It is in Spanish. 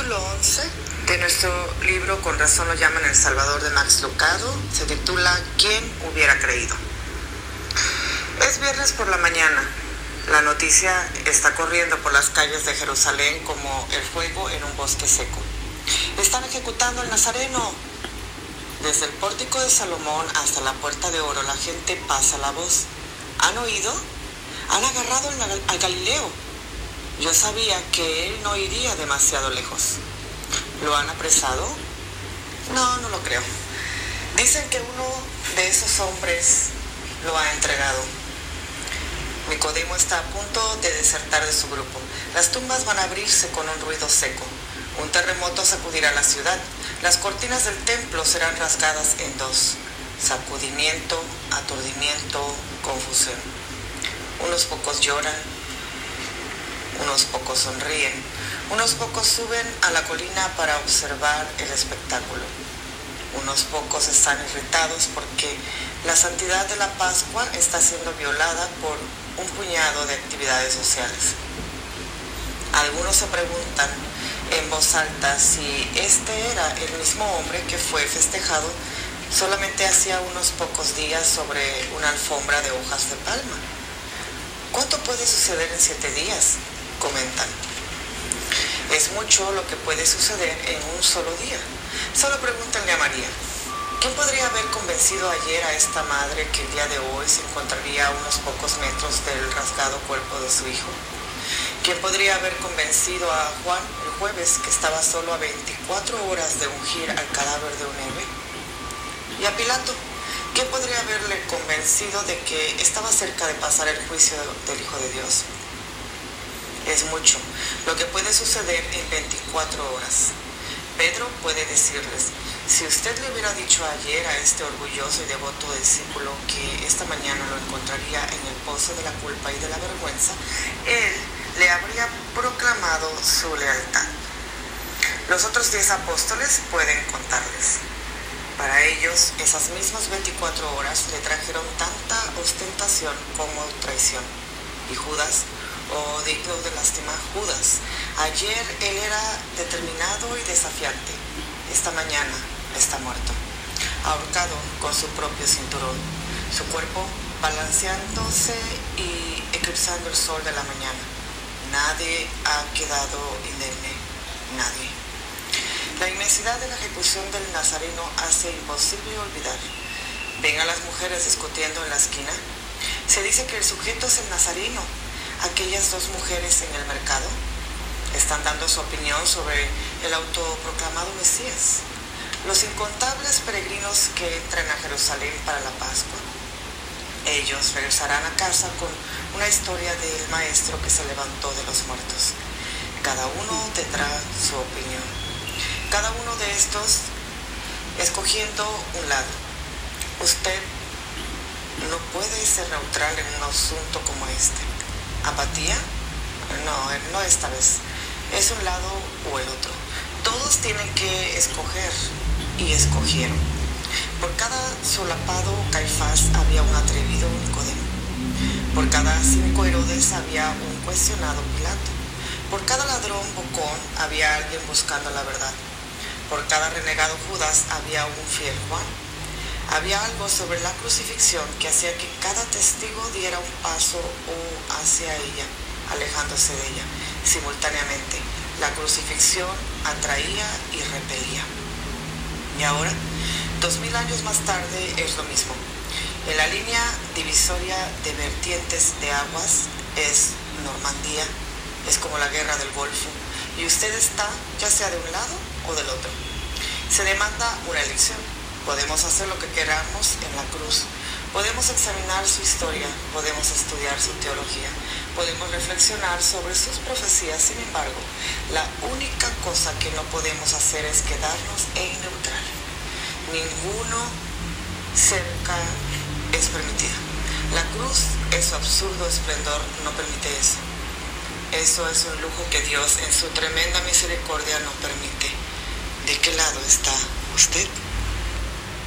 capítulo 11 de nuestro libro Con razón lo llaman El Salvador de Max Lucado se titula ¿Quién hubiera creído? Es viernes por la mañana. La noticia está corriendo por las calles de Jerusalén como el fuego en un bosque seco. Están ejecutando al Nazareno. Desde el pórtico de Salomón hasta la puerta de oro la gente pasa la voz. ¿Han oído? Han agarrado al Galileo yo sabía que él no iría demasiado lejos. ¿Lo han apresado? No, no lo creo. Dicen que uno de esos hombres lo ha entregado. Nicodemo está a punto de desertar de su grupo. Las tumbas van a abrirse con un ruido seco. Un terremoto sacudirá la ciudad. Las cortinas del templo serán rasgadas en dos. Sacudimiento, aturdimiento, confusión. Unos pocos lloran, unos pocos sonríen, unos pocos suben a la colina para observar el espectáculo, unos pocos están irritados porque la santidad de la Pascua está siendo violada por un puñado de actividades sociales. Algunos se preguntan en voz alta si este era el mismo hombre que fue festejado solamente hacía unos pocos días sobre una alfombra de hojas de palma. ¿Cuánto puede suceder en siete días? Comentan. Es mucho lo que puede suceder en un solo día. Solo pregúntenle a María. ¿Quién podría haber convencido ayer a esta madre que el día de hoy se encontraría a unos pocos metros del rasgado cuerpo de su hijo? ¿Quién podría haber convencido a Juan el jueves que estaba solo a 24 horas de ungir al cadáver de un héroe? ¿Y a Pilato? ¿Quién podría haberle convencido de que estaba cerca de pasar el juicio del Hijo de Dios? Es mucho lo que puede suceder en 24 horas. Pedro puede decirles, si usted le hubiera dicho ayer a este orgulloso y devoto discípulo que esta mañana lo encontraría en el pozo de la culpa y de la vergüenza, él le habría proclamado su lealtad. Los otros diez apóstoles pueden contarles. Para ellos, esas mismas 24 horas le trajeron tanta ostentación como traición. Y Judas o digno de lástima Judas. Ayer él era determinado y desafiante. Esta mañana está muerto, ahorcado con su propio cinturón, su cuerpo balanceándose y eclipsando el sol de la mañana. Nadie ha quedado indemne, nadie. La inmensidad de la ejecución del Nazareno hace imposible olvidar. Ven a las mujeres discutiendo en la esquina. Se dice que el sujeto es el Nazareno, aquellas dos mujeres en el mercado están dando su opinión sobre el autoproclamado Mesías, los incontables peregrinos que entran a Jerusalén para la Pascua. Ellos regresarán a casa con una historia del maestro que se levantó de los muertos. Cada uno tendrá su opinión. Cada uno de estos escogiendo un lado. Usted no puede ser neutral en un asunto como este apatía. No, no esta vez. Es un lado o el otro. Todos tienen que escoger y escogieron. Por cada solapado Caifás había un atrevido Nicodemo. Por cada cinco Herodes había un cuestionado Pilato. Por cada ladrón bocón había alguien buscando la verdad. Por cada renegado Judas había un fiel Juan. Había algo sobre la crucifixión que hacía que cada testigo diera un paso hacia ella, alejándose de ella. Simultáneamente, la crucifixión atraía y repelía. Y ahora, dos mil años más tarde, es lo mismo. En la línea divisoria de vertientes de aguas es Normandía, es como la guerra del Golfo, y usted está ya sea de un lado o del otro. Se demanda una elección Podemos hacer lo que queramos en la cruz. Podemos examinar su historia, podemos estudiar su teología, podemos reflexionar sobre sus profecías. Sin embargo, la única cosa que no podemos hacer es quedarnos en neutral. Ninguno cerca es permitido. La cruz, en su absurdo esplendor, no permite eso. Eso es un lujo que Dios en su tremenda misericordia no permite. ¿De qué lado está usted?